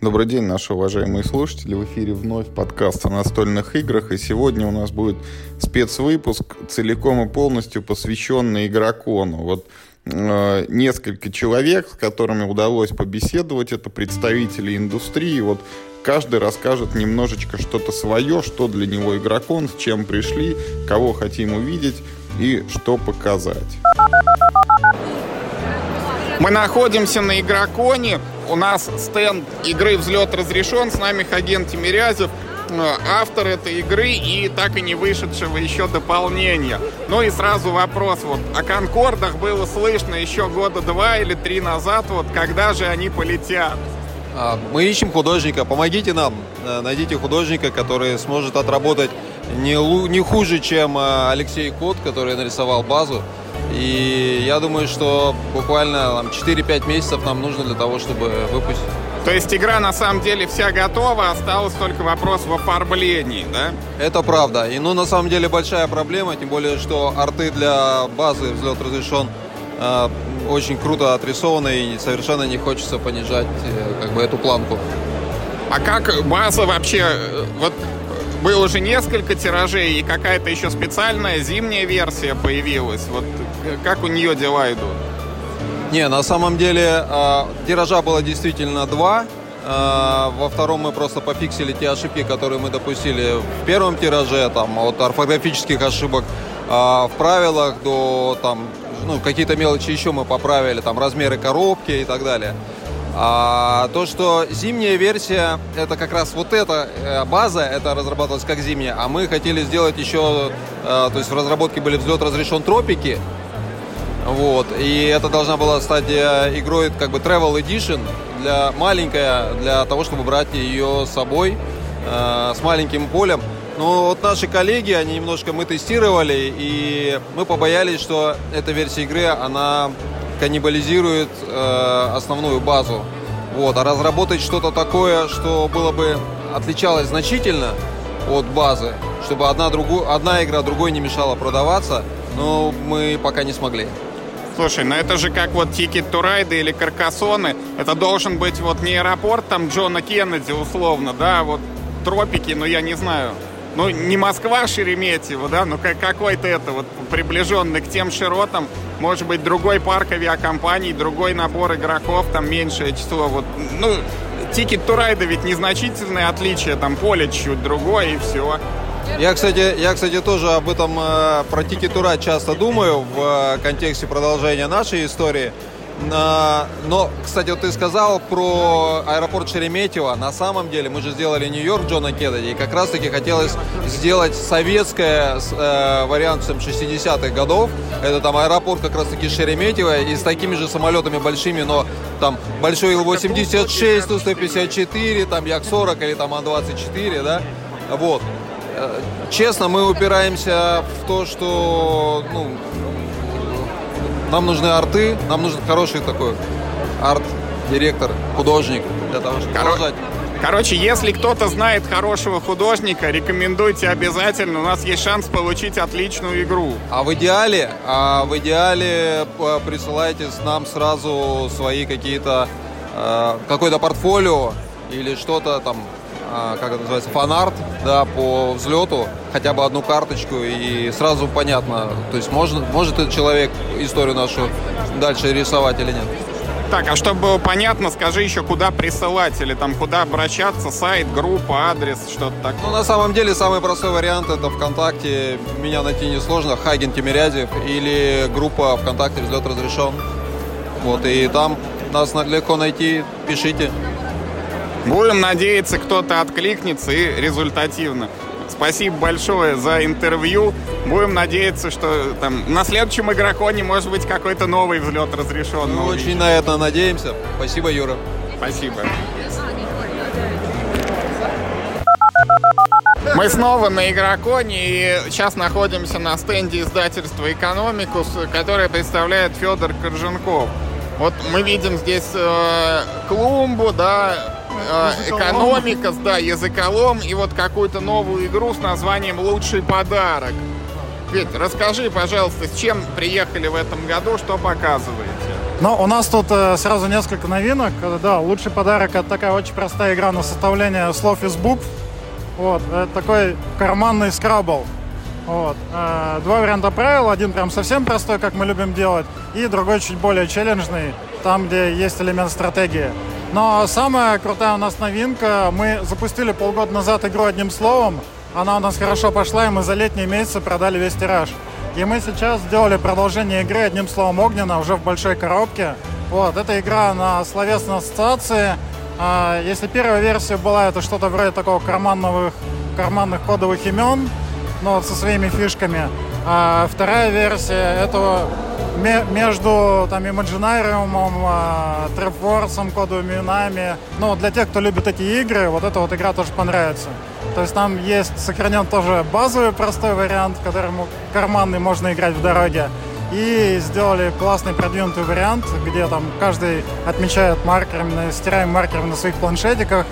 Добрый день, наши уважаемые слушатели. В эфире вновь подкаст о настольных играх. И сегодня у нас будет спецвыпуск, целиком и полностью посвященный игрокону. Вот э, несколько человек, с которыми удалось побеседовать, это представители индустрии. Вот каждый расскажет немножечко что-то свое, что для него игрокон, с чем пришли, кого хотим увидеть и что показать. Мы находимся на игроконе. У нас стенд игры «Взлет разрешен». С нами Хаген Тимирязев, э, автор этой игры и так и не вышедшего еще дополнения. Ну и сразу вопрос. Вот о «Конкордах» было слышно еще года два или три назад. Вот когда же они полетят? А, мы ищем художника. Помогите нам. Э, найдите художника, который сможет отработать не, не хуже, чем э, Алексей Кот, который нарисовал базу. И я думаю, что буквально там, 4-5 месяцев нам нужно для того, чтобы выпустить. То есть игра на самом деле вся готова, осталось только вопрос в оформлении, да? Это правда. И ну на самом деле большая проблема, тем более, что арты для базы взлет разрешен э, очень круто отрисованы и совершенно не хочется понижать э, как бы эту планку. А как база вообще, э, вот было уже несколько тиражей, и какая-то еще специальная зимняя версия появилась. Вот как у нее дела идут? Не, на самом деле э, тиража было действительно два. Э, во втором мы просто пофиксили те ошибки, которые мы допустили в первом тираже, там, от орфографических ошибок э, в правилах до там, ну, какие-то мелочи еще мы поправили, там, размеры коробки и так далее. А то, что зимняя версия, это как раз вот эта э, база, это разрабатывалась как зимняя, а мы хотели сделать еще, э, то есть в разработке были взлет разрешен тропики, вот, и это должна была стать э, игрой как бы Travel Edition, для маленькая, для того, чтобы брать ее с собой, с маленьким полем. Но вот наши коллеги, они немножко мы тестировали, и мы побоялись, что эта версия игры, она каннибализирует э, основную базу. Вот. А разработать что-то такое, что было бы отличалось значительно от базы, чтобы одна, другу, одна игра другой не мешала продаваться, но мы пока не смогли. Слушай, ну это же как вот Ticket to Ride или Каркасоны. Это должен быть вот не аэропорт там Джона Кеннеди условно, да, а вот тропики, но ну, я не знаю ну, не Москва Шереметьево, да, но какой-то это вот приближенный к тем широтам, может быть, другой парк авиакомпаний, другой набор игроков, там меньшее число, вот, ну, Ticket to Ride 'а ведь незначительное отличие, там поле чуть другое и все. Я, кстати, я, кстати, тоже об этом э, про Ticket to Ride часто думаю в э, контексте продолжения нашей истории. Но, кстати, вот ты сказал про аэропорт Шереметьево. На самом деле мы же сделали Нью-Йорк Джона Кеннеди, и как раз-таки хотелось сделать советское э, вариант 60-х годов. Это там аэропорт как раз-таки Шереметьево, и с такими же самолетами большими, но там большой Ил-86, Ту-154, там Як-40 или там Ан-24, да? Вот. Э, честно, мы упираемся в то, что ну, нам нужны арты, нам нужен хороший такой арт-директор, художник для того, чтобы продолжать. Короче, если кто-то знает хорошего художника, рекомендуйте обязательно. У нас есть шанс получить отличную игру. А в идеале, а в идеале э, присылайте нам сразу свои какие-то э, какое-то портфолио или что-то там как это называется, фанарт, да, по взлету, хотя бы одну карточку, и сразу понятно, то есть может, может этот человек историю нашу дальше рисовать или нет. Так, а чтобы было понятно, скажи еще, куда присылать или там куда обращаться, сайт, группа, адрес, что-то такое. Ну, на самом деле, самый простой вариант это ВКонтакте, меня найти несложно, Хаген Тимирязев, или группа ВКонтакте «Взлет разрешен». Вот, и там нас легко найти, пишите. Будем надеяться, кто-то откликнется и результативно. Спасибо большое за интервью. Будем надеяться, что там на следующем игроконе может быть какой-то новый взлет разрешен. Мы очень на это надеемся. Спасибо, Юра. Спасибо. Мы снова на Игроконе и сейчас находимся на стенде издательства «Экономикус», которое представляет Федор Корженков. Вот мы видим здесь э, клумбу, да, экономика, да, языколом и вот какую-то новую игру с названием «Лучший подарок». Ведь расскажи, пожалуйста, с чем приехали в этом году, что показываете? Но у нас тут э, сразу несколько новинок. Да, лучший подарок это такая очень простая игра на составление слов из букв. Вот, это такой карманный скрабл. Вот. Э, два варианта правил. Один прям совсем простой, как мы любим делать, и другой чуть более челленджный, там, где есть элемент стратегии. Но самая крутая у нас новинка, мы запустили полгода назад игру одним словом, она у нас хорошо пошла, и мы за летние месяцы продали весь тираж. И мы сейчас сделали продолжение игры одним словом Огнена уже в большой коробке. Вот, эта игра на словесной ассоциации. А, если первая версия была это что-то вроде такого карманных, карманных кодовых имен, но со своими фишками, а вторая версия этого между там Imaginarium, а, Trapforce, кодовыми именами. Ну, для тех, кто любит эти игры, вот эта вот игра тоже понравится. То есть там есть сохранен тоже базовый простой вариант, в котором карманный можно играть в дороге. И сделали классный продвинутый вариант, где там каждый отмечает маркерами, стираем маркерами на своих планшетиках,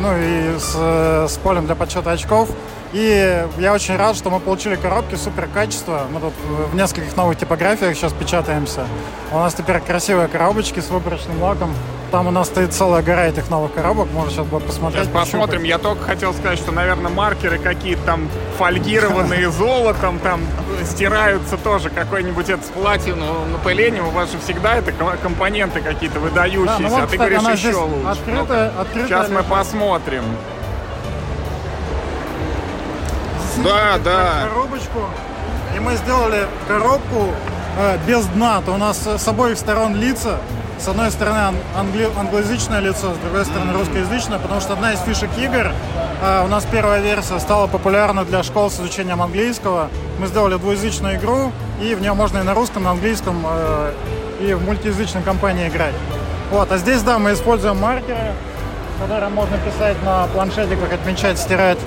ну и с, с полем для подсчета очков. И я очень рад, что мы получили коробки супер качества. Мы тут в нескольких новых типографиях сейчас печатаемся. У нас теперь красивые коробочки с выборочным лаком. Там у нас стоит целая гора этих новых коробок. Можно сейчас будет посмотреть. Сейчас посмотрим. Я только хотел сказать, что, наверное, маркеры какие-то там фольгированные золотом, там стираются тоже. Какой-нибудь это с платиновым напылением. У вас же всегда это компоненты какие-то выдающиеся. Да, ну вот, а ты кстати, говоришь еще лучше. Открытая, открытая сейчас мы посмотрим. Да, да. Коробочку. И мы сделали коробку э, без дна. То у нас с обоих сторон лица. С одной стороны англи... англоязычное лицо, с другой стороны русскоязычное, потому что одна из фишек игр, э, у нас первая версия стала популярна для школ с изучением английского. Мы сделали двуязычную игру, и в нее можно и на русском, и на английском, э, и в мультиязычной компании играть. Вот, а здесь, да, мы используем маркеры, которые можно писать на планшетиках, отмечать, стирать.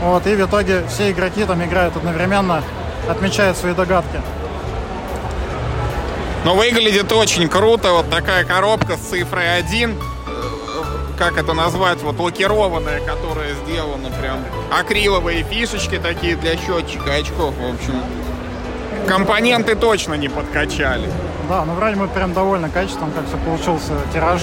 Вот, и в итоге все игроки там играют одновременно, отмечают свои догадки. Но выглядит очень круто. Вот такая коробка с цифрой 1. Как это назвать? Вот лакированная, которая сделана прям. Акриловые фишечки такие для счетчика очков. В общем, компоненты точно не подкачали. Да, ну вроде мы прям довольны качеством, как все получился тираж.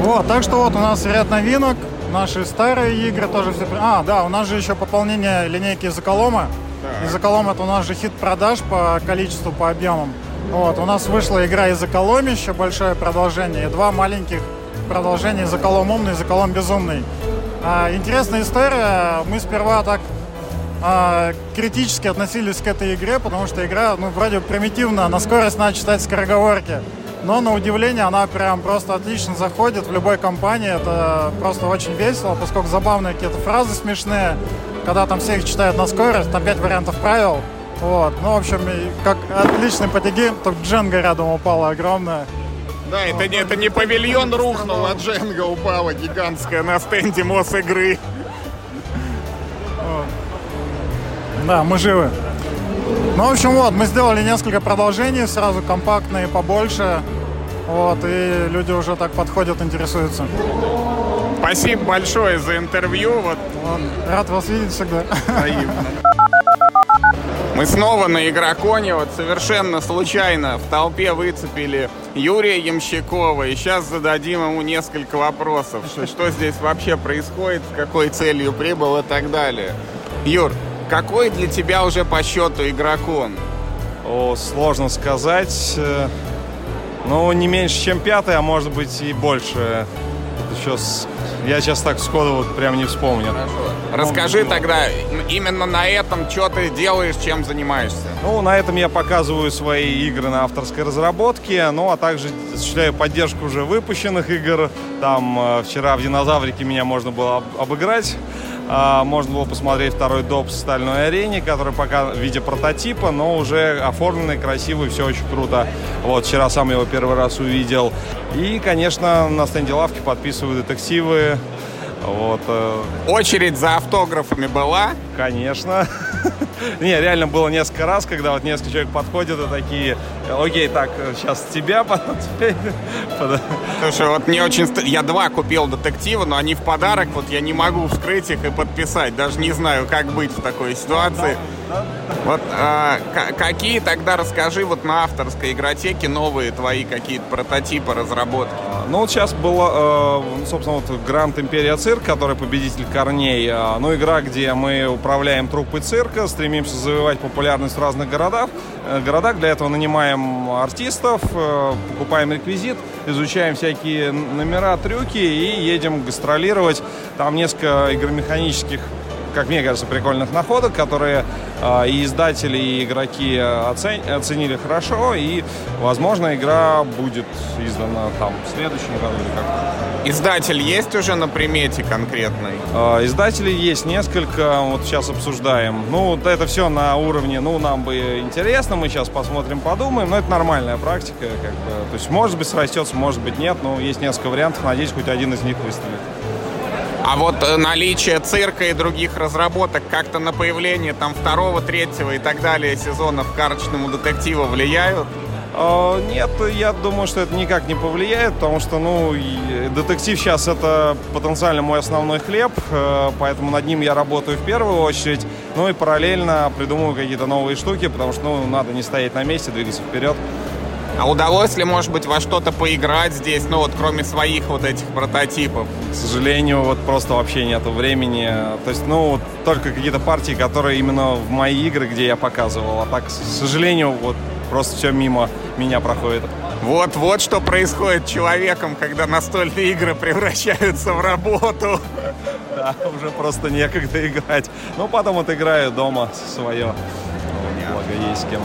Вот, так что вот у нас ряд новинок наши старые игры тоже все... А, да, у нас же еще пополнение линейки Изоколома. Да. Изоколом это у нас же хит продаж по количеству, по объемам. Вот, у нас вышла игра Изоколомище, большое продолжение, и два маленьких продолжения Изоколом умный, Изоколом безумный. А, интересная история. Мы сперва так а, критически относились к этой игре, потому что игра, ну, вроде примитивно, на скорость надо читать скороговорки. Но на удивление она прям просто отлично заходит в любой компании. Это просто очень весело, поскольку забавные какие-то фразы смешные. Когда там все их читают на скорость, там пять вариантов правил. Вот. Ну, в общем, как отличный потяги, только Дженга рядом упала огромная. Да, это, не, это не павильон рухнул, а Дженга упала гигантская на стенде МОС игры. Да, мы живы. Ну, в общем, вот, мы сделали несколько продолжений, сразу компактные, побольше. Вот, и люди уже так подходят, интересуются. Спасибо большое за интервью. Вот. Вот, рад вас видеть всегда. Мы снова на Игроконе, вот совершенно случайно в толпе выцепили Юрия Ямщикова, и сейчас зададим ему несколько вопросов, что, что здесь вообще происходит, с какой целью прибыл и так далее. Юр, какой для тебя уже по счету игрокон? О, сложно сказать. Ну, не меньше, чем пятый, а может быть и больше. Еще с... Я сейчас так сходу вот прям не вспомню. Хорошо. Расскажи ну, тогда именно на этом, что ты делаешь, чем занимаешься. Ну, на этом я показываю свои игры на авторской разработке, ну, а также осуществляю поддержку уже выпущенных игр. Там э, вчера в «Динозаврике» меня можно было обыграть. А, можно было посмотреть второй доп в стальной арене, который пока в виде прототипа, но уже оформленный, красивый, все очень круто. Вот, вчера сам его первый раз увидел. И, конечно, на стенде лавки подписываю детективы, Вот. э, Очередь за автографами была? Конечно. Не, реально было несколько раз, когда вот несколько человек подходят и такие, окей, так, сейчас тебя, потом тебя». Под- Слушай, вот мне очень... Я два купил детектива, но они в подарок, вот я не могу вскрыть их и подписать. Даже не знаю, как быть в такой ситуации. Вот а, какие тогда, расскажи, вот на авторской игротеке новые твои какие-то прототипы разработки? Ну, вот сейчас была, э, собственно, вот Гранд Империя Цирк, который победитель Корней. Э, Ну, игра, где мы управляем труппой цирка, стремимся завоевать популярность в разных городах. Э, городах. Для этого нанимаем артистов, покупаем реквизит, изучаем всякие номера, трюки и едем гастролировать. Там несколько игромеханических как мне кажется, прикольных находок, которые э, и издатели, и игроки оцен- оценили хорошо, и, возможно, игра будет издана там в следующем году или как Издатель есть уже на примете конкретной? Э, Издателей есть несколько, вот сейчас обсуждаем. Ну, вот это все на уровне, ну, нам бы интересно, мы сейчас посмотрим, подумаем, но это нормальная практика, как бы. То есть, может быть, срастется, может быть, нет, но есть несколько вариантов, надеюсь, хоть один из них выстрелит. А вот э, наличие цирка и других разработок как-то на появление там второго, третьего и так далее сезонов карточному детективу влияют? Э, Нет, я думаю, что это никак не повлияет, потому что, ну, и детектив сейчас это потенциально мой основной хлеб, э, поэтому над ним я работаю в первую очередь, ну и параллельно придумываю какие-то новые штуки, потому что, ну, надо не стоять на месте, двигаться вперед. А удалось ли, может быть, во что-то поиграть здесь, ну вот кроме своих вот этих прототипов? К сожалению, вот просто вообще нету времени. То есть, ну, вот только какие-то партии, которые именно в мои игры, где я показывал. А так, к сожалению, вот просто все мимо меня проходит. Вот, вот что происходит с человеком, когда настольные игры превращаются в работу. Да, уже просто некогда играть. Ну, потом вот играю дома свое. Благо есть с кем.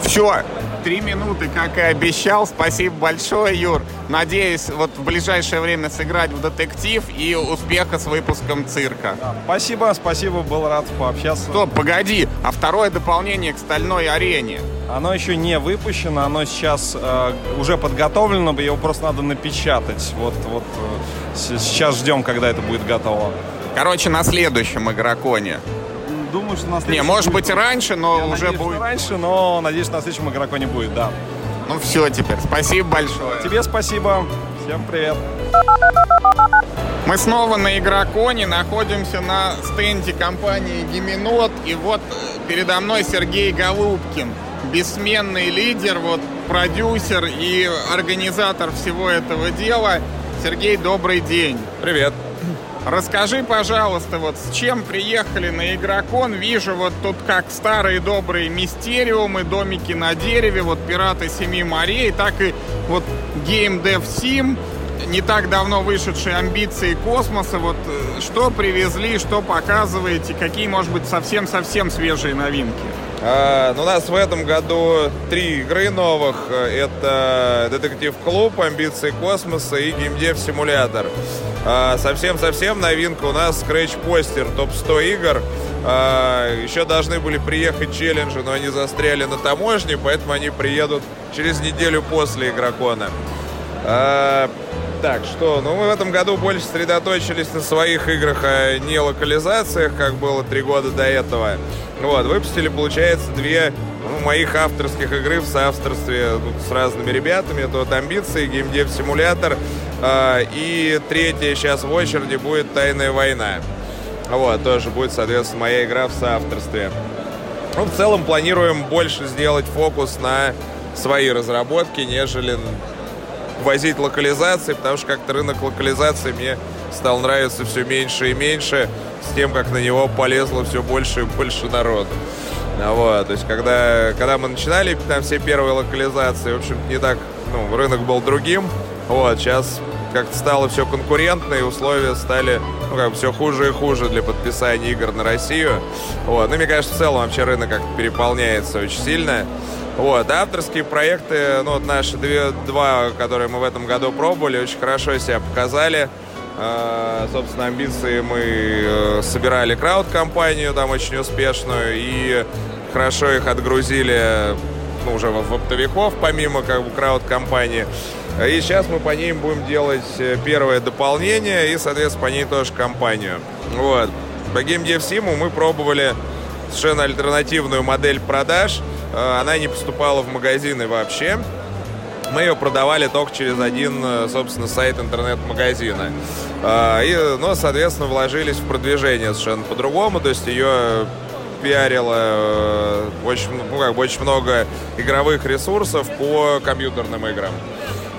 Все, три минуты, как и обещал. Спасибо большое, Юр. Надеюсь, вот в ближайшее время сыграть в детектив и успеха с выпуском цирка. Спасибо, спасибо, был рад пообщаться. Стоп, погоди, а второе дополнение к стальной арене. Оно еще не выпущено, оно сейчас э, уже подготовлено, его просто надо напечатать. Вот, вот э, сейчас ждем, когда это будет готово. Короче, на следующем игроконе. Думаю, что на Не, может будет. быть раньше, но Я уже надеюсь, что будет. раньше, но надеюсь, на следующем игроку не будет, да. Ну все теперь, спасибо большое. Тебе спасибо. Всем привет. Мы снова на Игроконе, находимся на стенде компании Гименот, и вот э, передо мной Сергей Голубкин, бессменный лидер, вот продюсер и организатор всего этого дела. Сергей, добрый день. Привет. Расскажи, пожалуйста, вот с чем приехали на Игрокон? Вижу вот тут как старые добрые мистериумы, домики на дереве, вот пираты Семи морей, так и вот Game Dev Sim, не так давно вышедшие амбиции космоса. Вот э, что привезли, что показываете, какие, может быть, совсем-совсем свежие новинки? Ну, у нас в этом году три игры новых. Это Детектив Клуб, Амбиции Космоса и Геймдев Симулятор. А, Совсем-совсем новинка у нас Scratch Постер топ-100 игр. А, Еще должны были приехать челленджи, но они застряли на таможне, поэтому они приедут через неделю после Игрокона. Так, что, ну мы в этом году больше сосредоточились на своих играх, а не локализациях, как было три года до этого. Вот, выпустили, получается, две ну, моих авторских игры в соавторстве ну, с разными ребятами. Это вот Амбиции, Геймдев Симулятор. а, и третья сейчас в очереди будет Тайная война. Вот, тоже будет, соответственно, моя игра в соавторстве. Ну, в целом планируем больше сделать фокус на свои разработки, нежели возить локализации, потому что как-то рынок локализации мне стал нравиться все меньше и меньше, с тем, как на него полезло все больше и больше народу. А Вот, то есть, когда, когда мы начинали там все первые локализации, в общем не так, ну, рынок был другим. Вот, сейчас как-то стало все конкурентно, и условия стали, ну, как бы все хуже и хуже для подписания игр на Россию. Вот, ну, мне кажется, в целом вообще рынок как-то переполняется очень сильно. Вот, а авторские проекты, ну, вот наши две, два, которые мы в этом году пробовали, очень хорошо себя показали. А, собственно, амбиции мы э, собирали крауд-компанию там очень успешную и хорошо их отгрузили ну, уже в оптовиков, помимо как бы крауд-компании. И сейчас мы по ним будем делать э, первое дополнение и, соответственно, по ней тоже кампанию. Вот. По Game Dev Sim мы пробовали совершенно альтернативную модель продаж. Э, она не поступала в магазины вообще. Мы ее продавали только через один, э, собственно, сайт интернет-магазина. И, ну, соответственно, вложились в продвижение совершенно по-другому. То есть ее пиарило очень, ну, как бы очень много игровых ресурсов по компьютерным играм.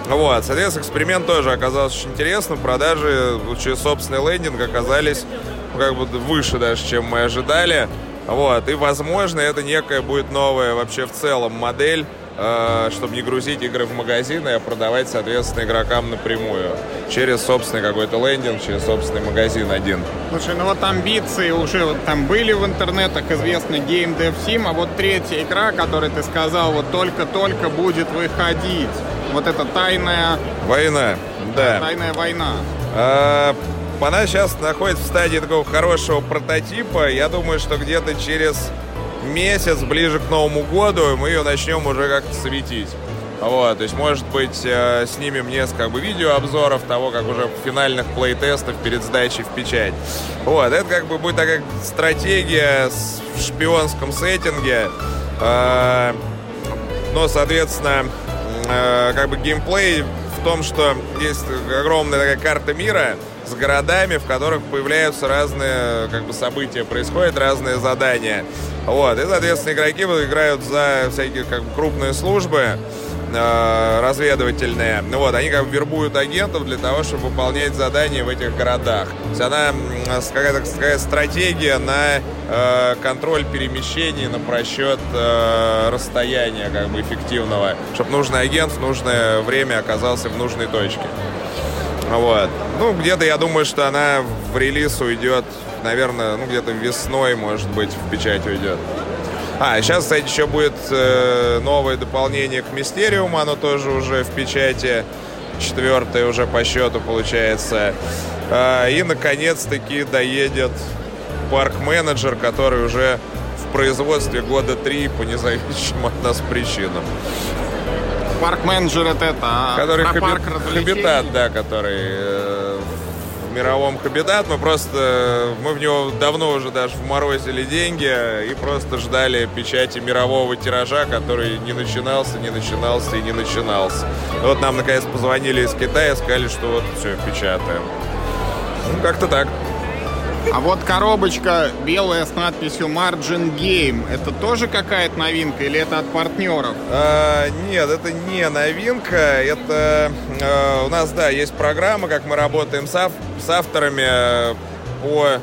Вот, соответственно, эксперимент тоже оказался очень интересным. Продажи через собственный лендинг оказались ну, как бы выше даже, чем мы ожидали. Вот, и, возможно, это некая будет новая вообще в целом модель Э, чтобы не грузить игры в магазины, а продавать, соответственно, игрокам напрямую. Через собственный какой-то лендинг, через собственный магазин один. Слушай, ну вот амбиции уже вот там были в интернетах, известный Game Dev Sim, а вот третья игра, которую ты сказал, вот только-только будет выходить. Вот это тайная... Война, да. Тайная война. А, она сейчас находится в стадии такого хорошего прототипа. Я думаю, что где-то через месяц, ближе к Новому году, мы ее начнем уже как-то светить. Вот, то есть, может быть, э, снимем несколько как бы, видеообзоров того, как уже финальных плейтестов перед сдачей в печать. Вот, это как бы будет такая стратегия в шпионском сеттинге. Э, но, соответственно, э, как бы геймплей в том, что есть огромная такая карта мира, с городами, в которых появляются разные как бы, события, происходят разные задания. Вот. И, соответственно, игроки играют за всякие как бы, крупные службы, э, разведывательные. Ну вот, они как бы вербуют агентов для того, чтобы выполнять задания в этих городах. То есть она какая-то какая стратегия на э, контроль перемещений, на просчет э, расстояния как бы эффективного, чтобы нужный агент в нужное время оказался в нужной точке. Вот. Ну, где-то я думаю, что она в релиз уйдет, наверное, ну, где-то весной, может быть, в печать уйдет. А, сейчас, кстати, еще будет э, новое дополнение к Мистериуму, оно тоже уже в печати, четвертое уже по счету получается. Э, и, наконец-таки, доедет парк-менеджер, который уже в производстве года три по независимым от нас причинам. Парк-менеджер это это, а который хаби... парк Хабитат, да, который э, в мировом Хабитат. Мы просто, мы в него давно уже даже вморозили деньги и просто ждали печати мирового тиража, который не начинался, не начинался и не начинался. И вот нам наконец позвонили из Китая, сказали, что вот все, печатаем. Ну, как-то так. А вот коробочка белая с надписью Margin Game, это тоже какая-то новинка или это от партнеров? А, нет, это не новинка. Это а, у нас, да, есть программа, как мы работаем с, ав с авторами э, по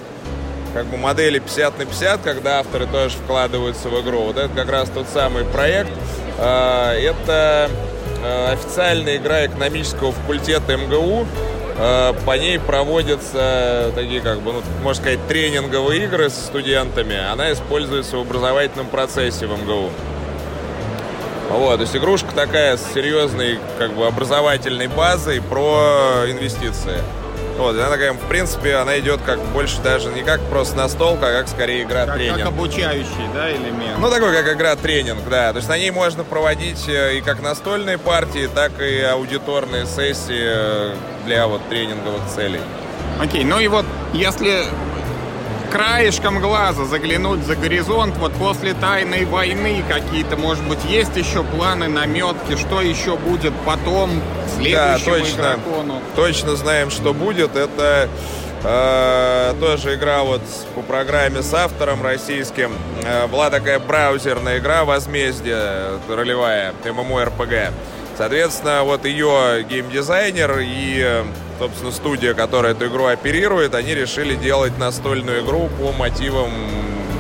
как бы модели 50 на 50, когда авторы тоже вкладываются в игру. Вот это как раз тот самый проект. А, это а, официальная игра экономического факультета МГУ. Э, по ней проводятся такие, как бы, ну, можно сказать, тренинговые игры с студентами. Она используется в образовательном процессе в МГУ. Вот, то есть игрушка такая с серьезной, как бы, образовательной базой про инвестиции. Вот, она такая, в принципе, она идет как больше даже не как просто настолка, а как скорее игра как, тренинг. Как обучающий, да, элемент? Ну, такой, как игра тренинг, да. То есть на ней можно проводить э, и как настольные партии, так и аудиторные сессии э, для вот тренинговых целей. Окей, ну и вот если краешком глаза заглянуть за горизонт, вот после тайной войны какие-то, может быть, есть еще планы, наметки, что еще будет потом, следующему да, точно, игрокону? Точно знаем, что будет. Это э, тоже игра вот по программе с автором российским. Э, была такая браузерная игра «Возмездие», ролевая, ММО-РПГ. Соответственно, вот ее геймдизайнер и собственно, студия, которая эту игру оперирует, они решили делать настольную игру по мотивам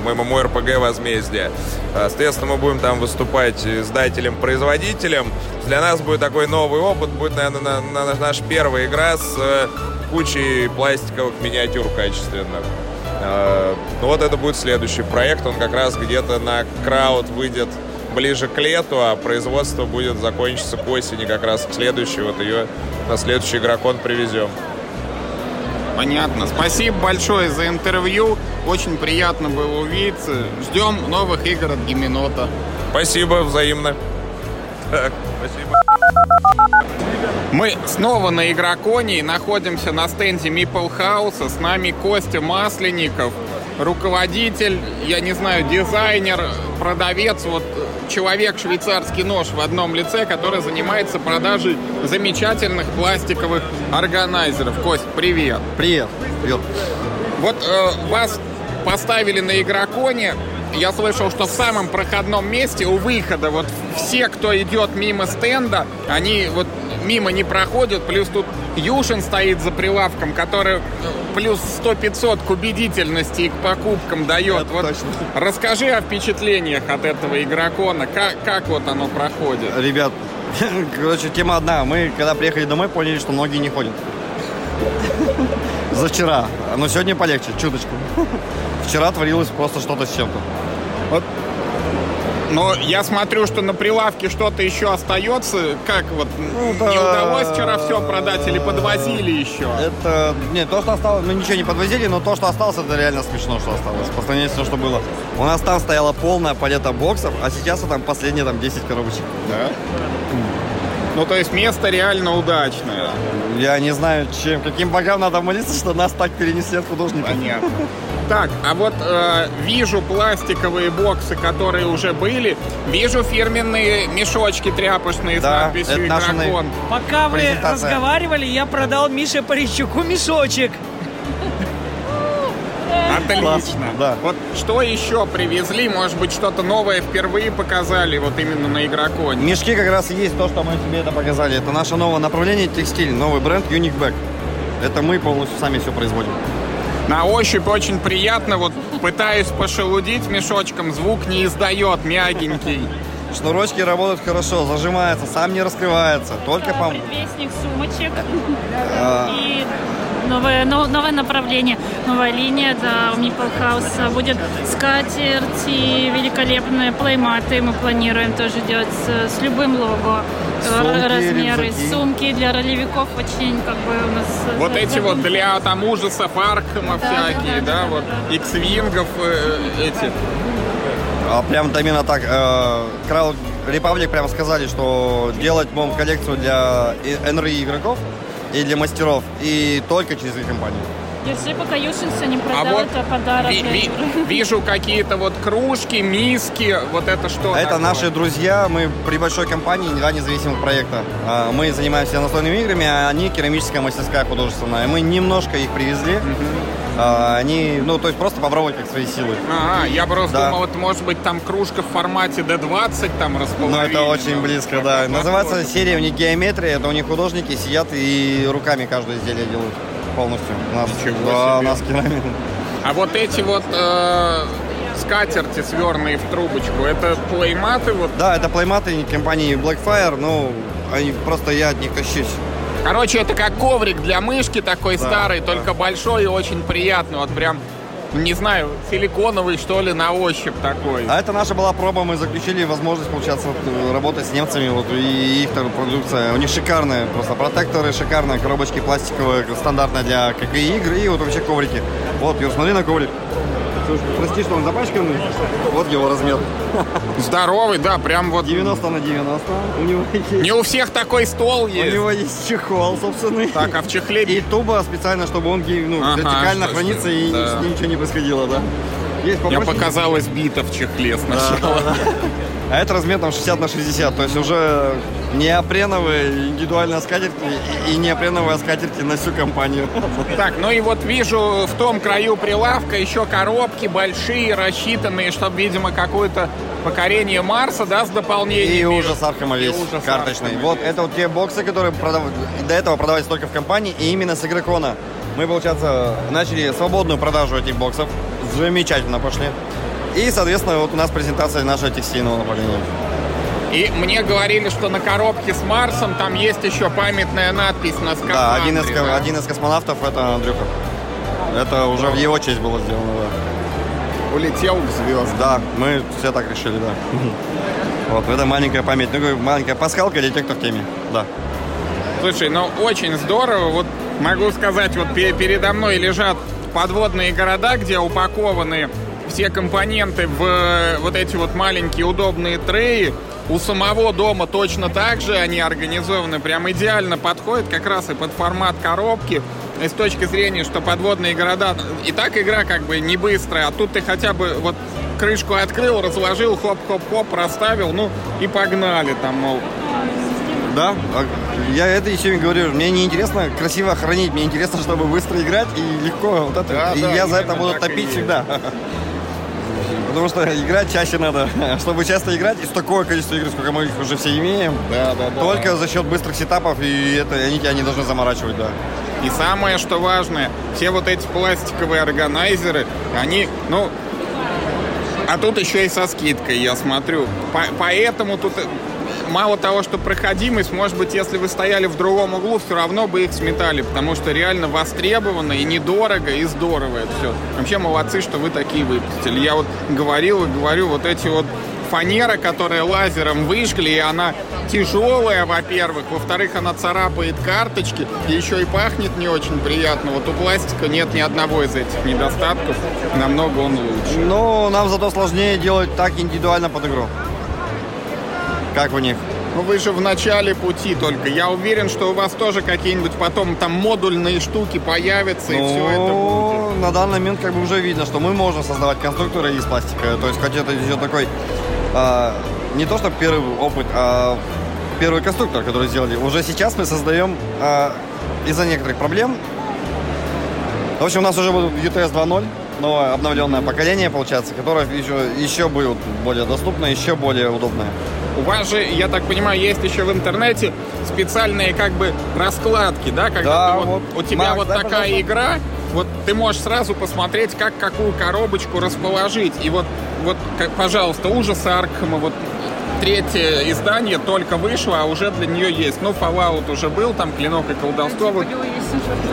MMORPG «Возмездие». Соответственно, мы будем там выступать издателем-производителем. Для нас будет такой новый опыт. Будет, наверное, на, на, наша первая игра с э, кучей пластиковых миниатюр качественных. Э, ну вот это будет следующий проект. Он как раз где-то на крауд выйдет ближе к лету, а производство будет закончиться к осени, как раз к следующей. Вот ее на следующий игрокон привезем. Понятно. Спасибо большое за интервью. Очень приятно было увидеться. Ждем новых игр от Гименота. Спасибо, взаимно. Так, спасибо. Мы снова на Игроконе, находимся на стенде Meeple House. С нами Костя Масленников, руководитель, я не знаю, дизайнер, продавец, вот человек швейцарский нож в одном лице, который занимается продажей замечательных пластиковых органайзеров. Кость, привет. Привет. Привет. Вот э, вас поставили на Игроконе. Я слышал, что в самом проходном месте у выхода вот все, кто идет мимо стенда, они вот мимо не проходят. Плюс тут Юшин стоит за прилавком, который плюс 100-500 к убедительности и к покупкам дает. Это вот точно. Расскажи о впечатлениях от этого игрокона. Как, как вот оно проходит? Ребят, короче, тема одна. Мы, когда приехали домой, поняли, что многие не ходят. За вчера. Но сегодня полегче, чуточку. Вчера творилось просто что-то с чем-то. Но я смотрю, что на прилавке что-то еще остается. Как вот, Ну, не да. удалось вчера все продать или подвозили еще? Это, нет, то, что осталось, мы ничего не подвозили, но то, что осталось, это реально смешно, что осталось. По сравнению с тем, что было. У нас там стояла полная палета боксов, а сейчас там последние там 10 коробочек. Да. Ну, то есть место реально удачное. Я не знаю, чем, каким богам надо молиться, что нас так перенесли от художника. Понятно. Так, а вот э, вижу пластиковые боксы, которые уже были. Вижу фирменные мешочки тряпочные с Да, надписью это наши «Игрокон». Пока вы разговаривали, я продал Мише Парищуку мешочек. Отлично. Да. Вот что еще привезли? Может быть, что-то новое впервые показали вот именно на Игроконе? Мешки как раз и есть то, что мы тебе это показали. Это наше новое направление текстиль, новый бренд Unique Bag. Это мы полностью сами все производим. На ощупь очень приятно. Вот пытаюсь пошелудить мешочком, звук не издает, мягенький. Шнурочки работают хорошо, зажимается, сам не раскрывается. Только по... Предвестник сумочек А, и новое, но- новое направление, новая линия да, у Meeple House. Будет скатерти, великолепные плейматы мы планируем тоже делать с, с любым лого. Сумки, Р- размеры, рюкзаки. сумки для ролевиков очень как бы у нас... Вот за- эти за- вот для там ужасов Аркхема всякие, да, вот X-вингов э, эти. а прям именно так. э, Крал Republic прям сказали, что делать будем коллекцию для и- NRI игроков и для мастеров, и только через их компанию. Держи, пока Юшинса не А продал, вот это подарок. ви- ви- вижу какие-то вот кружки, миски, вот это что Это такое? наши друзья, мы при большой компании, два независимых проекта. А, Мы занимаемся настольными играми, а они керамическая мастерская художественная. Мы немножко их привезли. А, Они, ну, то есть просто попробовать как свои силы. Ага, я просто Да. думал, вот может быть там кружка в формате D20 там Ну, расположена. это очень близко, да. Называется серия у них геометрия. Это у них художники сидят и руками каждое изделие делают полностью. Нас, Ничего да, себе. нас керамика. А вот эти вот э, скатерти, сверные в трубочку, это плейматы вот. Да, это плейматы компании Blackfire, ну, они, просто я от них тащусь. Короче, это как коврик для мышки такой Да, старый, да. только большой и очень приятный. Вот прям, не знаю, силиконовый что ли на ощупь такой. А это наша была проба, мы заключили возможность, получаться, вот, э, работать с немцами, вот, и их там продукция. У них шикарная, просто протекторы шикарные, коробочки пластиковые, стандартные для как и игр, и вот вообще коврики. Вот, Юр, смотри на коврик. Слушай, прости, что он запачканный. Вот его размер. Здоровый, да, прям вот. 90 на 90. У него есть, Не у всех такой стол у есть. него есть чехол, собственный. Так, а в чехле И туба специально, чтобы он ну, Ага, вертикально хранится и да. ничего не происходило, да. Есть Мне попроще. показалось бита в чехле Да, сначала. да, да. А это размер там 60 на 60, то есть уже неопреновые индивидуальные скатерти и неопреновые скатерти на всю компанию. Так, ну и вот вижу в том краю прилавка еще коробки большие, рассчитанные, чтобы, видимо, какое-то покорение Марса, да, с дополнением. И Ужас Аркхэма весь, ужас карточный. Аркхэма Вот весь. это вот те боксы, которые продав- до этого продавались только в компании, и именно с Игрокона. Мы, получается, начали свободную продажу этих боксов. Замечательно пошли. И, соответственно, вот у нас презентация нашего текстильного направления. И мне говорили, что на коробке с Марсом там есть еще памятная надпись на скафандре. Да, один из, да? один из космонавтов это Андрюха. Это уже в его честь было сделано, да. Улетел к звездам. Да, мы все так решили, да. Вот, это маленькая память, ну, маленькая пасхалка для тех, кто в теме, да. Слушай, ну очень здорово. Вот могу сказать, вот пе- передо мной лежат подводные города, где упакованы все компоненты в э, вот эти вот маленькие удобные треи. У самого дома точно так же они организованы, прям идеально подходят как раз и под формат коробки. И с точки зрения, что подводные города... И так игра как бы не быстрая, а тут ты хотя бы вот крышку открыл, разложил, хоп-хоп-хоп, расставил, ну и погнали там, мол. Да, а я это еще и говорю, мне не интересно красиво хранить, мне интересно, чтобы быстро играть и легко вот это. Да, и да, я за это буду и топить всегда. Потому что играть чаще надо. Чтобы часто играть, и такое количество игр, сколько мы их уже все имеем, Да, да, да. только за счет быстрых сетапов, и это они тебя не должны заморачивать, да. И самое, что важное, все вот эти пластиковые органайзеры, они, ну, а тут еще и со скидкой, я смотрю. По- поэтому тут мало того, что проходимость, может быть, если вы стояли в другом углу, все равно бы их сметали, потому что реально востребовано и недорого, и здорово это все. Вообще молодцы, что вы такие выпустили. Я вот говорил и говорю, вот эти вот фанера, которая лазером выжгли, и она тяжелая, во-первых, во-вторых, она царапает карточки, и еще и пахнет не очень приятно. Вот у пластика нет ни одного из этих недостатков, намного он лучше. Но нам зато сложнее делать так индивидуально под игру. Как у них. Ну вы же в начале пути только. Я уверен, что у вас тоже какие-нибудь потом там модульные штуки появятся, и все это будет. Ну, на данный момент как бы уже видно, что мы можем создавать конструкторы из пластика. То есть, хоть это еще такой, а, не то что первый опыт, а первый конструктор, который сделали. Уже сейчас мы создаем а, из-за некоторых проблем. В общем, у нас уже будет UTS 2.0, новое обновленное поколение, получается, которое еще, еще будет более доступное, еще более удобное. У вас же, я так понимаю, есть еще в интернете специальные как бы раскладки, да? Когда Да, ты вот, вот, у тебя Макс, вот такая пожалуйста. игра, вот ты можешь сразу посмотреть, как какую коробочку расположить. И вот, вот как, пожалуйста, ужасы Аркхема, вот третье издание только вышло, а уже для нее есть. Ну, Fallout уже был, там Клинок и колдовство. Вот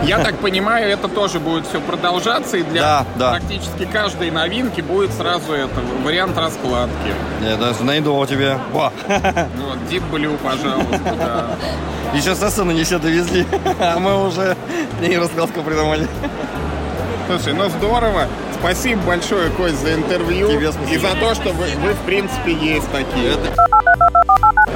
я так понимаю, это тоже будет все продолжаться, и для Да, да. практически каждой новинки будет сразу это вариант раскладки. Я даже найду у тебя. Во. Ну, вот, Deep Blue, пожалуйста, да. Еще Сессона не все довезли, а мы уже не раскладку придумали. Слушай, ну здорово. Спасибо большое, Кость, за интервью Тебе и за то, что вы, вы, в принципе, есть такие.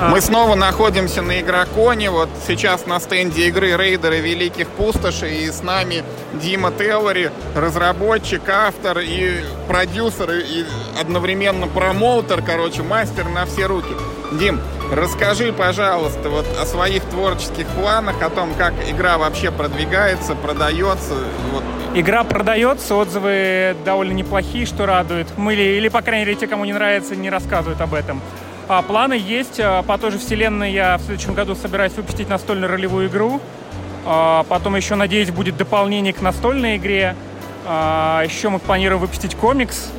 Мы снова находимся на Игроконе. Вот сейчас на стенде игры Рейдеры Великих Пустошей. И с нами Дима Теллори, разработчик, автор и продюсер, и одновременно промоутер, короче, мастер на все руки. Дим, расскажи, пожалуйста, вот о своих творческих планах, о том, как игра вообще продвигается, продается. Вот Игра продается, отзывы довольно неплохие, что радует. Мы или, или, по крайней мере, те, кому не нравится, не рассказывают об этом. А планы есть. А, По той же вселенной я в следующем году собираюсь выпустить настольную ролевую игру. А, Потом еще, надеюсь, будет дополнение к настольной игре. А, Еще мы планируем выпустить комикс.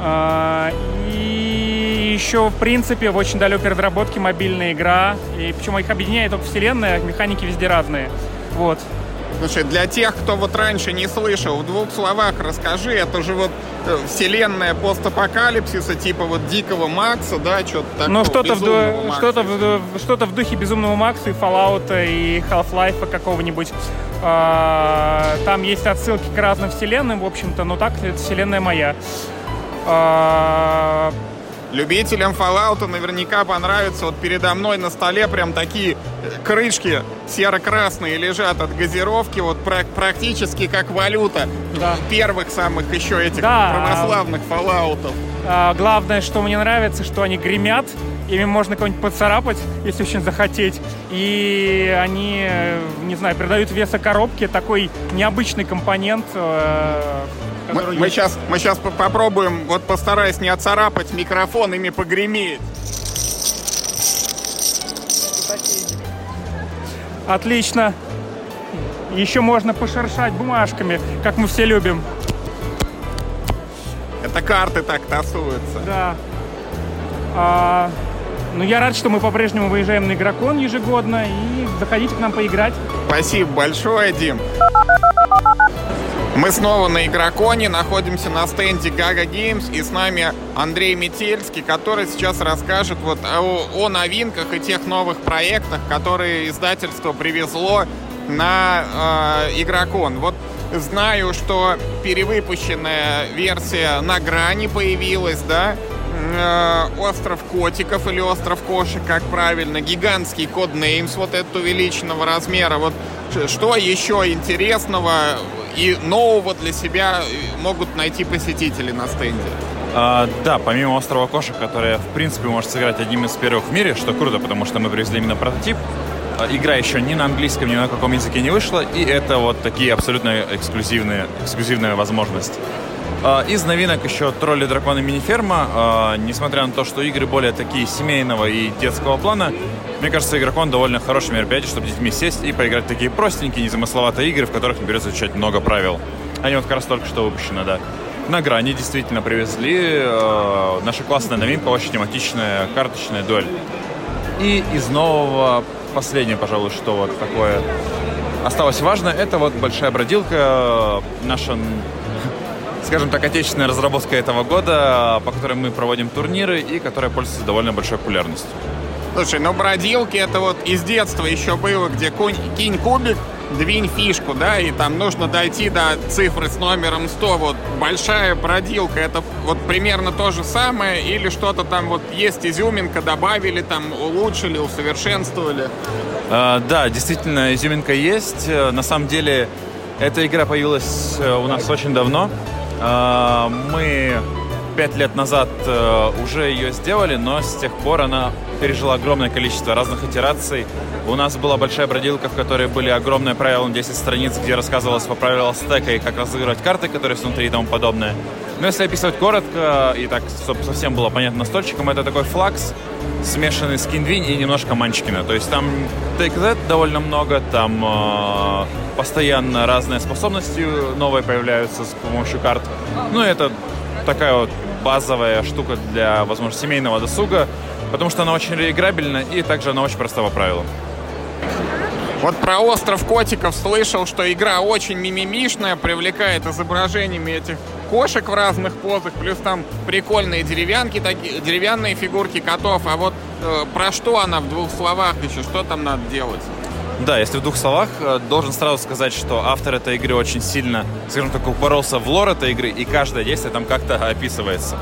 А, И еще, в принципе, в очень далекой разработке мобильная игра. И почему их объединяет только вселенная, механики везде разные. Вот. Слушай, для тех, кто вот раньше не слышал, в двух словах расскажи, это же вот э, вселенная постапокалипсиса, типа вот Дикого Макса, да, что-то такое. Ну, что-то в, ду- что-то, в, что-то в духе Безумного Макса и Fallout и Half-Life какого-нибудь. А, Там есть отсылки к разным вселенным, в общем-то, но так это вселенная моя. Любителям Fallout наверняка понравится. Вот передо мной на столе прям такие крышки серо-красные лежат от газировки, вот пра- практически как валюта Да. первых самых еще этих Да. православных Fallout'ов. а, Главное, что мне нравится, что они гремят, ими можно кого-нибудь поцарапать, если очень захотеть. И они, э, не знаю, придают веса коробке такой необычный компонент. э, Мы, мы сейчас, мы сейчас попробуем, вот постараюсь не оцарапать микрофон, ими погреметь. Отлично. Еще можно пошершать бумажками, как мы все любим. Это карты так тасуются. Да. А, ну, я рад, что мы по-прежнему выезжаем на Игрокон ежегодно. И заходите к нам поиграть. Спасибо большое, Дим. Мы снова на Игроконе, находимся на стенде Gaga Games, и с нами Андрей Метельский, который сейчас расскажет вот о, о новинках и тех новых проектах, которые издательство привезло на э, Игрокон. Вот знаю, что перевыпущенная версия на грани появилась, да? Э, остров котиков или остров кошек, как правильно, гигантский код Names, вот этот увеличенного размера. Вот что еще интересного и нового для себя могут найти посетители на стенде? А, да, помимо острова кошек, которая в принципе может сыграть одним из первых в мире, что круто, потому что мы привезли именно прототип. А, игра еще ни на английском, ни на каком языке не вышла, и это вот такие абсолютно эксклюзивные, эксклюзивная возможность. А, из новинок еще «Тролли, драконы, мини-ферма». А, несмотря на то, что игры более такие семейного и детского плана, мне кажется, игрокон довольно хорошее мероприятие, чтобы детьми сесть и поиграть в такие простенькие, незамысловатые игры, в которых не придется изучать много правил. Они вот как раз только что выпущены, да. На грани действительно привезли. Э, наша классная новинка, очень тематичная карточная дуэль. И из нового, последнее, пожалуй, что вот такое осталось важно, это вот большая бродилка, наша скажем так, отечественная разработка этого года, по которой мы проводим турниры и которая пользуется довольно большой популярностью. Слушай, ну бродилки это вот из детства еще было, где кинь кубик, двинь фишку, да, и там нужно дойти до цифры с номером 100. Вот большая бродилка, это вот примерно то же самое, или что-то там вот есть изюминка, добавили, там улучшили, усовершенствовали? А, да, действительно, изюминка есть. На самом деле, эта игра появилась э, у нас очень давно. А, мы пять лет назад э, уже ее сделали, но с тех пор она пережила огромное количество разных итераций. У нас была большая бродилка, в которой были огромные правила на 10 страниц, где рассказывалось по правилам стека и как разыгрывать карты, которые внутри и тому подобное. Но если описывать коротко, и так чтобы совсем было понятно стольчиком, это такой флакс, смешанный с киндвинь и немножко манчкина. То есть там take that довольно много, там э, постоянно разные способности новые появляются с помощью карт. Ну, это такая вот базовая штука для, возможно, семейного досуга, потому что она очень реиграбельна и также она очень проста по правилам. Вот про остров котиков слышал, что игра очень мимимишная, привлекает изображениями этих кошек в разных позах, плюс там прикольные деревянки, такие, деревянные фигурки котов. А вот э, про что она в двух словах еще, что там надо делать? Да, если в двух словах, э, должен сразу сказать, что автор этой игры очень сильно, скажем так, упоролся в лор этой игры, и каждое действие там как-то описывается.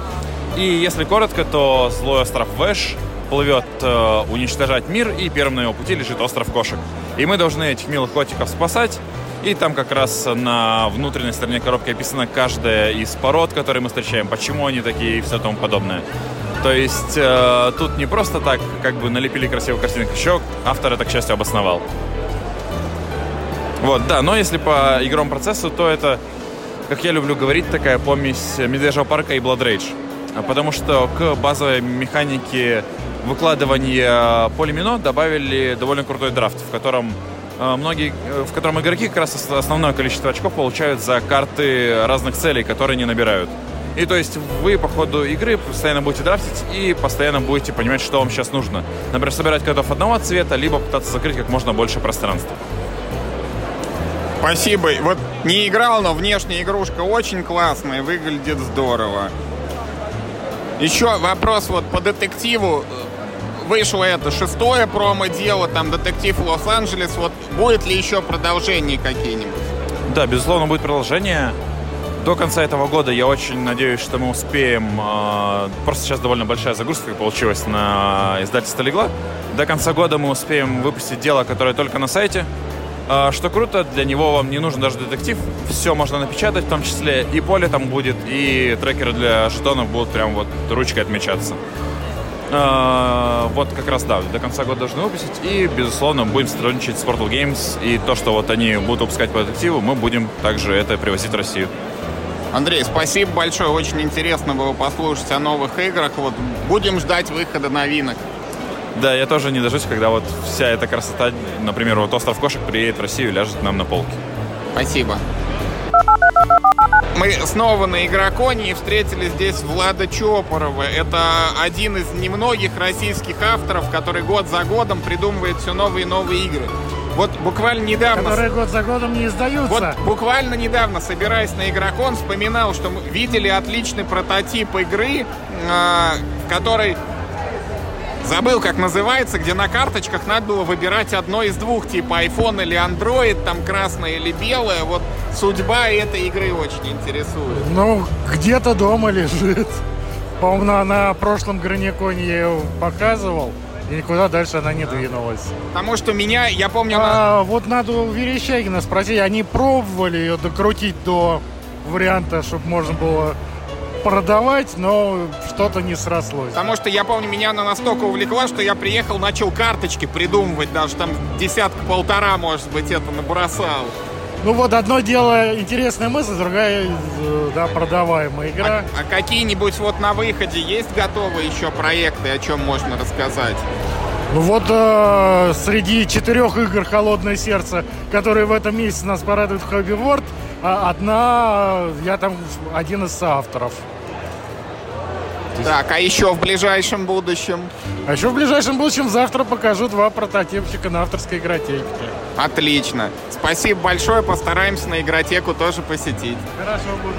И если коротко, то злой остров Вэш плывет э, уничтожать мир, и первым на его пути лежит остров кошек. И мы должны этих милых котиков спасать, и там как раз на внутренней стороне коробки описана каждая из пород, которые мы встречаем, почему они такие и все тому подобное. То есть э, тут не просто так как бы налепили красивую картинку, еще автор это, к счастью, обосновал. Вот, да, но если по игровому процессу, то это, как я люблю говорить, такая помесь Медвежьего парка и Blood Rage. Потому что к базовой механике выкладывания полимино добавили довольно крутой драфт, в котором э, многие, э, в котором игроки как раз основное количество очков получают за карты разных целей, которые не набирают. И то есть вы по ходу игры постоянно будете драфтить и постоянно будете понимать, что вам сейчас нужно. Например, собирать котов одного цвета, либо пытаться закрыть как можно больше пространства. Спасибо. Вот не играл, но внешняя игрушка очень классная, выглядит здорово. Еще вопрос вот по детективу. Вышло это шестое промо-дело, там детектив Лос-Анджелес. Вот будет ли еще продолжение какие-нибудь? Да, безусловно, будет продолжение. До конца этого года я очень надеюсь, что мы успеем. Э, просто сейчас довольно большая загрузка получилась на издательство Легла. До конца года мы успеем выпустить дело, которое только на сайте. Э, что круто, для него вам не нужен даже детектив. Все можно напечатать, в том числе и поле там будет, и трекеры для жетонов будут прям вот ручкой отмечаться. Uh, вот как раз, да, до конца года должны выпустить. И, безусловно, будем сотрудничать с Portal Games. И то, что вот они будут выпускать по детективу, мы будем также это привозить в Россию. Андрей, спасибо большое. Очень интересно было послушать о новых играх. Вот будем ждать выхода новинок. Да, я тоже не дождусь, когда вот вся эта красота, например, вот остров кошек приедет в Россию и ляжет нам на полке. Спасибо. Мы снова на Игроконе и встретили здесь Влада Чопорова. Это один из немногих российских авторов, который год за годом придумывает все новые и новые игры. Вот буквально недавно... Которые год за годом не издаются. Вот буквально недавно, собираясь на Игрокон, вспоминал, что мы видели отличный прототип игры, э, в которой забыл, как называется, где на карточках надо было выбирать одно из двух, типа iPhone или Android, там красное или белое. Вот судьба этой игры очень интересует. Ну, где-то дома лежит. По-моему, на, на прошлом Граниконе я его показывал, и никуда дальше она не двинулась. Потому что меня, я помню... А, вот надо у Верещагина спросить, они пробовали ее докрутить до варианта, чтобы можно было продавать, но что-то не срослось. Потому что я помню, меня она настолько увлекла, что я приехал, начал карточки придумывать, даже там десятка-полтора, может быть, это набросал. Ну вот одно дело интересная мысль, другая э, да, продаваемая игра. А, а какие-нибудь вот на выходе есть готовые еще проекты, о чем можно рассказать? Ну вот э, среди четырех игр «Холодное сердце», которые в этом месяце нас порадуют в World, а одна, я там один из авторов. Так, а еще в ближайшем будущем? А еще в ближайшем будущем завтра покажу два прототипчика на авторской игротеке. Отлично. Спасибо большое, постараемся на игротеку тоже посетить. Хорошо, буду.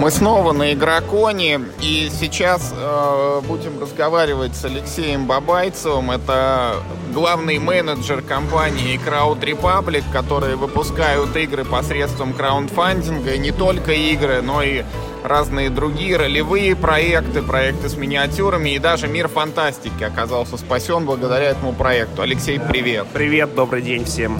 Мы снова на Игроконе, и сейчас э, будем разговаривать с Алексеем Бабайцевым. Это главный менеджер компании Crowd Republic, которые выпускают игры посредством краундфандинга, и не только игры, но и разные другие ролевые проекты, проекты с миниатюрами, и даже мир фантастики оказался спасен благодаря этому проекту. Алексей, привет! Привет, добрый день всем!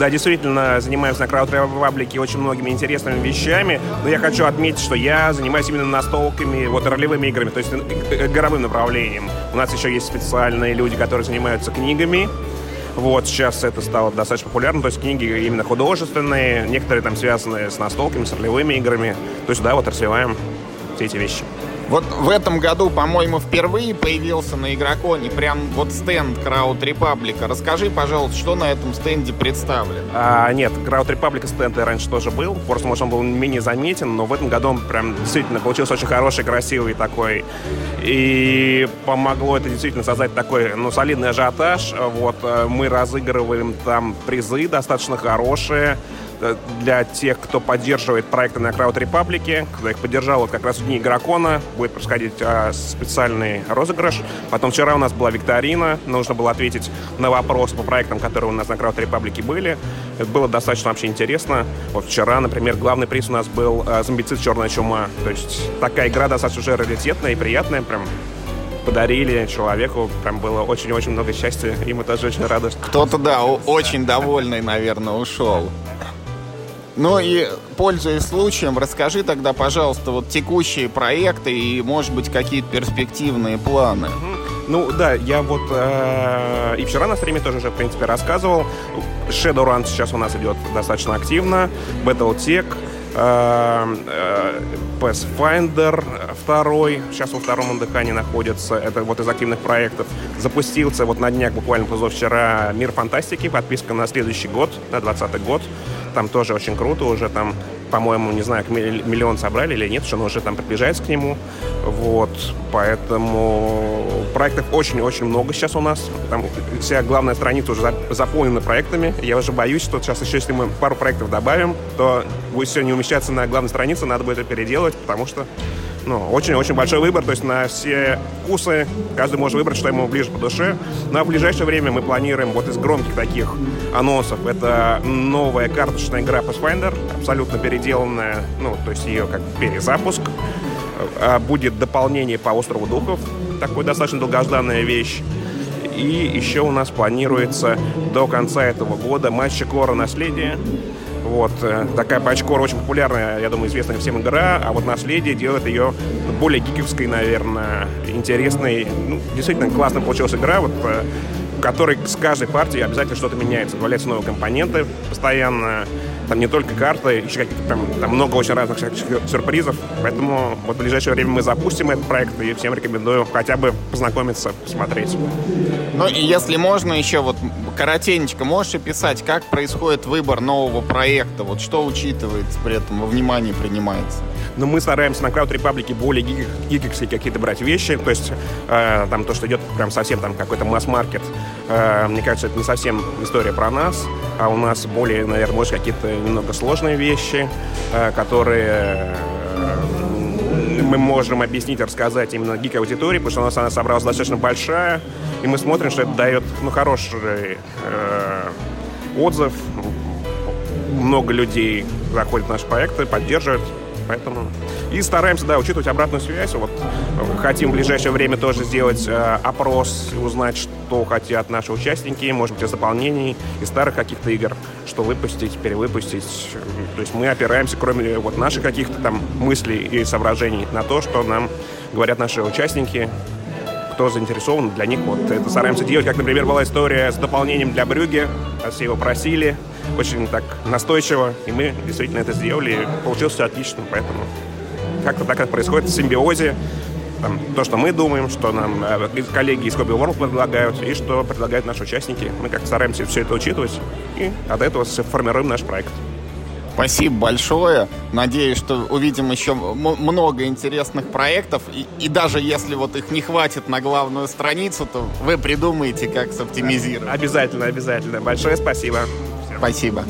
Да, действительно, занимаюсь на Crowd Republic очень многими интересными вещами, но я хочу отметить, что я занимаюсь именно настолками, вот ролевыми играми, то есть игровым направлением. У нас еще есть специальные люди, которые занимаются книгами, вот, сейчас это стало достаточно популярно, то есть книги именно художественные, некоторые там связаны с настолками, с ролевыми играми. То есть, да, вот развиваем все эти вещи. Вот в этом году, по-моему, впервые появился на Игроконе прям вот стенд Crowd Republic. Расскажи, пожалуйста, что на этом стенде представлено? А, нет, Crowd Republic стенд и раньше тоже был. Просто, может, он был менее заметен, но в этом году он прям действительно получился очень хороший, красивый такой. И помогло это действительно создать такой, ну, солидный ажиотаж. Вот э, мы разыгрываем там призы достаточно хорошие для тех, кто поддерживает проекты на Crowd Republic. Кто их поддержал, вот как раз в дни Игрокона будет происходить а, специальный розыгрыш. Потом вчера у нас была викторина, нужно было ответить на вопросы по проектам, которые у нас на Crowd Republic были. Это было достаточно вообще интересно. Вот вчера, например, главный приз у нас был а, «Зомбицид. Черная чума». То есть такая игра достаточно уже раритетная и приятная, прям подарили человеку. Прям было очень-очень много счастья, и мы тоже очень рады. Кто-то, да, очень довольный, наверное, ушел. Ну и, пользуясь случаем, расскажи тогда, пожалуйста, вот текущие проекты и, может быть, какие-то перспективные планы. Ну да, я вот э, и вчера на стриме тоже уже, в принципе, рассказывал. Shadowrun сейчас у нас идет достаточно активно. Battletech, э, э, Pathfinder второй, сейчас во втором дыхании находится, это вот из активных проектов. Запустился вот на днях, буквально позавчера, Мир фантастики, подписка на следующий год, на 20 год. Там тоже очень круто, уже там, по-моему, не знаю, миллион собрали или нет, что он уже там приближается к нему. Вот, поэтому проектов очень-очень много сейчас у нас. Там вся главная страница уже заполнена проектами. Я уже боюсь, что сейчас еще, если мы пару проектов добавим, то будет все не умещаться на главной странице, надо будет это переделать, потому что ну, очень-очень большой выбор, то есть на все вкусы каждый может выбрать, что ему ближе по душе. Но ну, а в ближайшее время мы планируем вот из громких таких анонсов, это новая карточная игра Pathfinder, абсолютно переделанная, ну, то есть ее как перезапуск. А будет дополнение по Острову Духов, такой достаточно долгожданная вещь. И еще у нас планируется до конца этого года матч Кора «Наследие», вот. Э, такая пачкор очень популярная, я думаю, известная всем игра, а вот «Наследие» делает ее более гиковской, наверное, интересной. Ну, действительно классно получилась игра, вот, э, в которой с каждой партией обязательно что-то меняется. Добавляются новые компоненты постоянно. Там не только карты, еще какие-то там, там много очень разных сюрпризов. Поэтому вот в ближайшее время мы запустим этот проект и всем рекомендую хотя бы познакомиться, посмотреть. Ну и если можно еще вот коротенько, можешь описать, как происходит выбор нового проекта? Вот что учитывается при этом, во внимание принимается? Но мы стараемся на Republic более гиковские какие-то брать вещи. То есть э, там то, что идет прям совсем там какой-то масс-маркет. Э, мне кажется, это не совсем история про нас. А у нас более, наверное, может, какие-то немного сложные вещи, э, которые э, мы можем объяснить, рассказать именно гик-аудитории, потому что у нас она собралась достаточно большая, и мы смотрим, что это дает ну, хороший э, отзыв. Много людей заходят в наши проекты, поддерживают. Поэтому и стараемся, да, учитывать обратную связь. Вот хотим в ближайшее время тоже сделать э, опрос, узнать, что хотят наши участники, может быть, из дополнений, из старых каких-то игр, что выпустить, перевыпустить. То есть мы опираемся, кроме вот наших каких-то там мыслей и соображений, на то, что нам говорят наши участники, кто заинтересован, для них вот это стараемся делать. Как, например, была история с дополнением для Брюги, все его просили, очень так настойчиво, и мы действительно это сделали, и получилось все отлично, поэтому как-то так это происходит в симбиозе. Там, то, что мы думаем, что нам э, коллеги из Hobby World предлагают, и что предлагают наши участники. Мы как-то стараемся все это учитывать, и от этого формируем наш проект. Спасибо большое. Надеюсь, что увидим еще много интересных проектов. И, и даже если вот их не хватит на главную страницу, то вы придумаете, как соптимизировать. Обязательно, обязательно. Большое спасибо. Спасибо.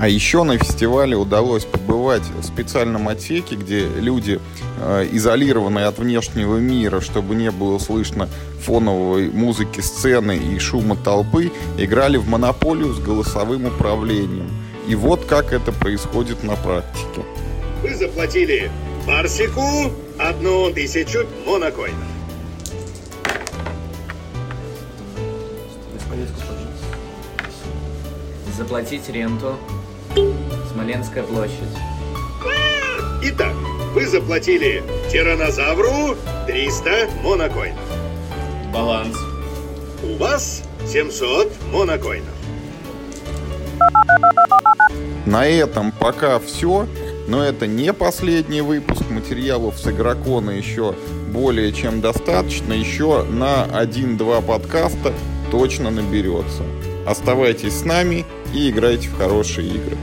А еще на фестивале удалось побывать в специальном отсеке, где люди, э, изолированные от внешнего мира, чтобы не было слышно фоновой музыки сцены и шума толпы, играли в монополию с голосовым управлением. И вот как это происходит на практике. Вы заплатили Барсику одну тысячу монокоинов. Заплатить ренту. Смоленская площадь. Итак, вы заплатили тиранозавру 300 монокоинов. Баланс. У вас 700 монокоинов. На этом пока все. Но это не последний выпуск материалов с игрокона еще более чем достаточно. Еще на 1-2 подкаста точно наберется. Оставайтесь с нами и играйте в хорошие игры.